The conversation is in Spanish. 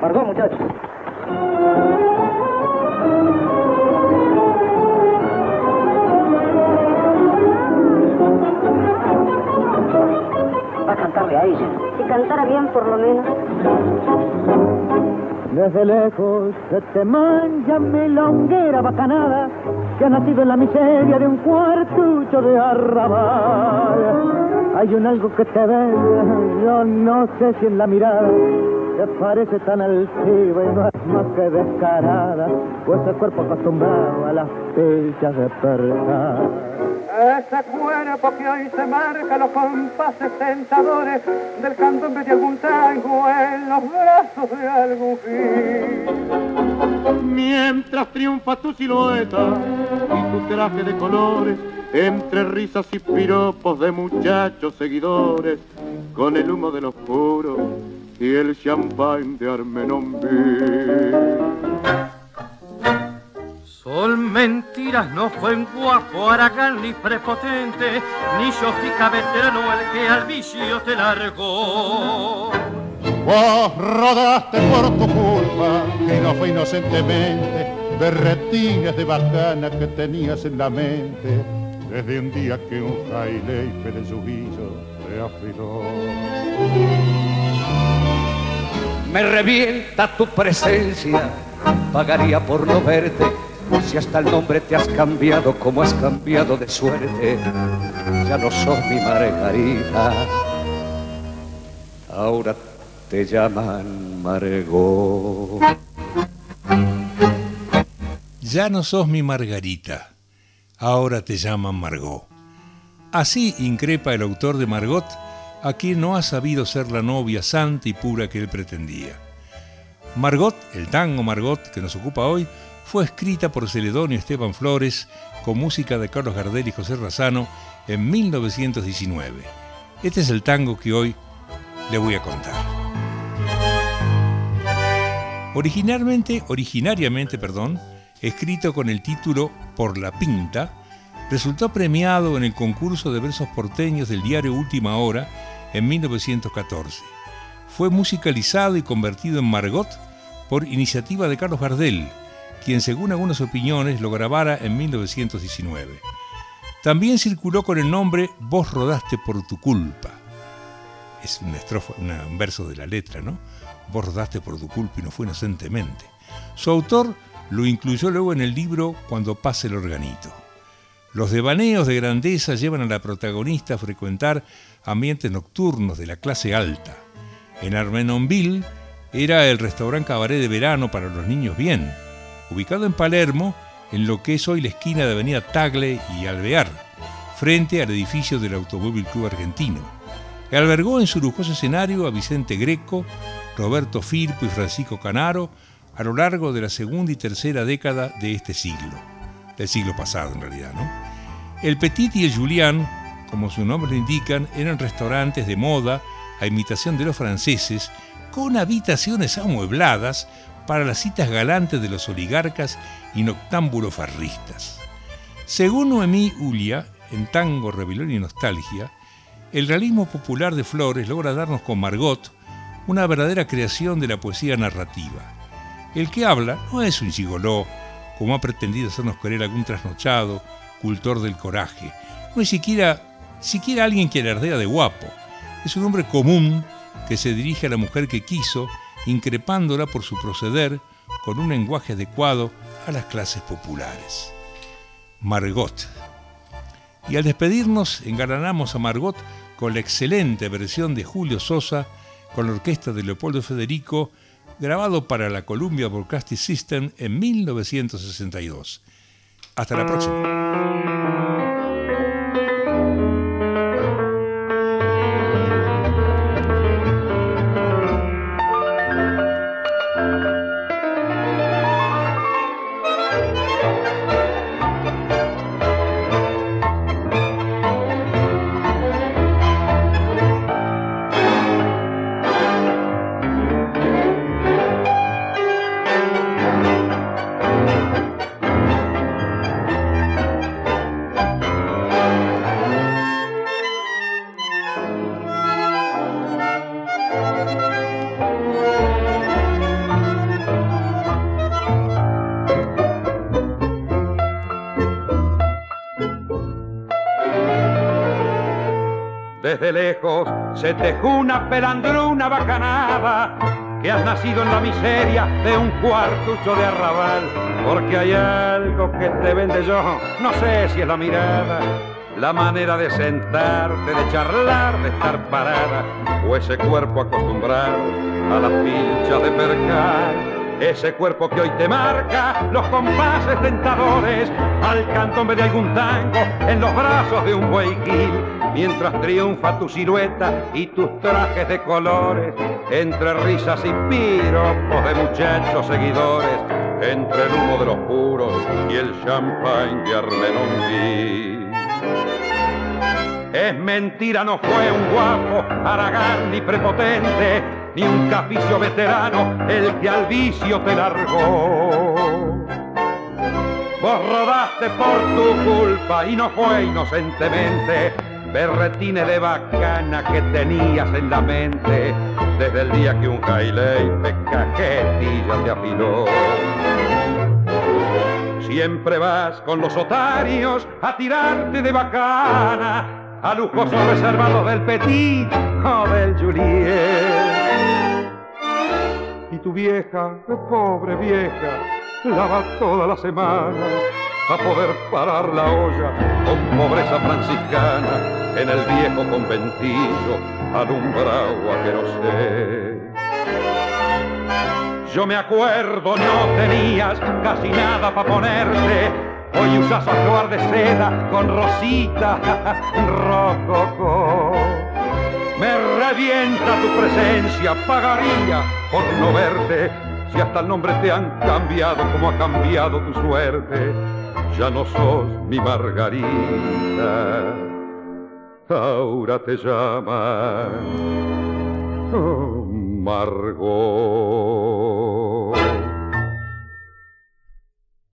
Perdón, muchachos. Va a cantarle a ella. Si cantara bien, por lo menos. Desde lejos se te mancha mi longuera bacanada que ha nacido en la miseria de un cuartucho de arrabal. Hay un algo que te ve, yo no sé si en la mirada te parece tan altiva y no es más que descarada, pues el cuerpo acostumbrado a las pillas de perder. Ese cuerpo que hoy se marca los compases tentadores del candombe de algún tango en los brazos de algún fin. Mientras triunfa tu silueta y tu traje de colores, entre risas y piropos de muchachos seguidores, con el humo de los puros y el champagne de Armenonville. Son mentiras, no fue un guapo, aragán ni prepotente, ni sofica veterano el que al vicio te largó. Vos rodaste por tu culpa, que no fue inocentemente, berretines de bacana que tenías en la mente, desde un día que un jaileife de su te afiló. Me revienta tu presencia, pagaría por no verte si hasta el nombre te has cambiado como has cambiado de suerte, ya no sos mi Margarita, ahora te llaman Margot. Ya no sos mi Margarita, ahora te llaman Margot. Así increpa el autor de Margot a quien no ha sabido ser la novia santa y pura que él pretendía. Margot, el tango Margot que nos ocupa hoy, fue escrita por Celedonio Esteban Flores con música de Carlos Gardel y José Razano en 1919. Este es el tango que hoy le voy a contar. Originalmente, originariamente, perdón, escrito con el título Por la Pinta, resultó premiado en el concurso de versos porteños del diario Última Hora en 1914. Fue musicalizado y convertido en Margot por iniciativa de Carlos Gardel, quien según algunas opiniones lo grabara en 1919. También circuló con el nombre Vos rodaste por tu culpa. Es una estrofa, un verso de la letra, ¿no? Vos rodaste por tu culpa y no fue inocentemente. Su autor lo incluyó luego en el libro Cuando pase el organito. Los devaneos de grandeza llevan a la protagonista a frecuentar ambientes nocturnos de la clase alta. En Armenonville era el restaurante cabaret de verano para los niños bien ubicado en Palermo, en lo que es hoy la esquina de Avenida Tagle y Alvear, frente al edificio del Automóvil Club Argentino. Albergó en su lujoso escenario a Vicente Greco, Roberto Firpo y Francisco Canaro a lo largo de la segunda y tercera década de este siglo, del siglo pasado en realidad, ¿no? El Petit y el Julián, como su nombre lo indican, eran restaurantes de moda a imitación de los franceses, con habitaciones amuebladas para las citas galantes de los oligarcas y noctámbulos farristas. Según Noemí Ulia, en Tango, Rebelión y Nostalgia, el realismo popular de Flores logra darnos con Margot una verdadera creación de la poesía narrativa. El que habla no es un gigoló, como ha pretendido hacernos creer algún trasnochado, cultor del coraje, no es siquiera, siquiera alguien que alardea de guapo. Es un hombre común que se dirige a la mujer que quiso increpándola por su proceder con un lenguaje adecuado a las clases populares. Margot. Y al despedirnos, engalanamos a Margot con la excelente versión de Julio Sosa con la orquesta de Leopoldo Federico, grabado para la Columbia Broadcasting System en 1962. Hasta la próxima. Desde lejos se te una pelandruna bacanada que has nacido en la miseria de un cuartucho de arrabal, porque hay algo que te vende yo, no sé si es la mirada, la manera de sentarte, de charlar, de estar parada, o ese cuerpo acostumbrado a las pinchas de percal ese cuerpo que hoy te marca los compases tentadores al cantombe de algún tango en los brazos de un guayquil mientras triunfa tu silueta y tus trajes de colores entre risas y piropos de muchachos seguidores entre el humo de los puros y el champagne de Armenonville es mentira, no fue un guapo, aragán ni prepotente, ni un capicio veterano el que al vicio te largó. Vos rodaste por tu culpa y no fue inocentemente berretines de bacana que tenías en la mente desde el día que un jailey cajetilla te afiló. Siempre vas con los otarios a tirarte de bacana a lujosos reservados del Petit o del Juliet. Y tu vieja, pobre vieja, lava toda la semana a poder parar la olla con pobreza franciscana en el viejo conventillo alumbrado a que no sé. Yo me acuerdo, no tenías casi nada para ponerte Hoy usas actuar de seda con rosita rococo. Me revienta tu presencia, pagaría por no verte. Si hasta el nombre te han cambiado como ha cambiado tu suerte, ya no sos mi Margarita, ahora te llaman oh, Margot.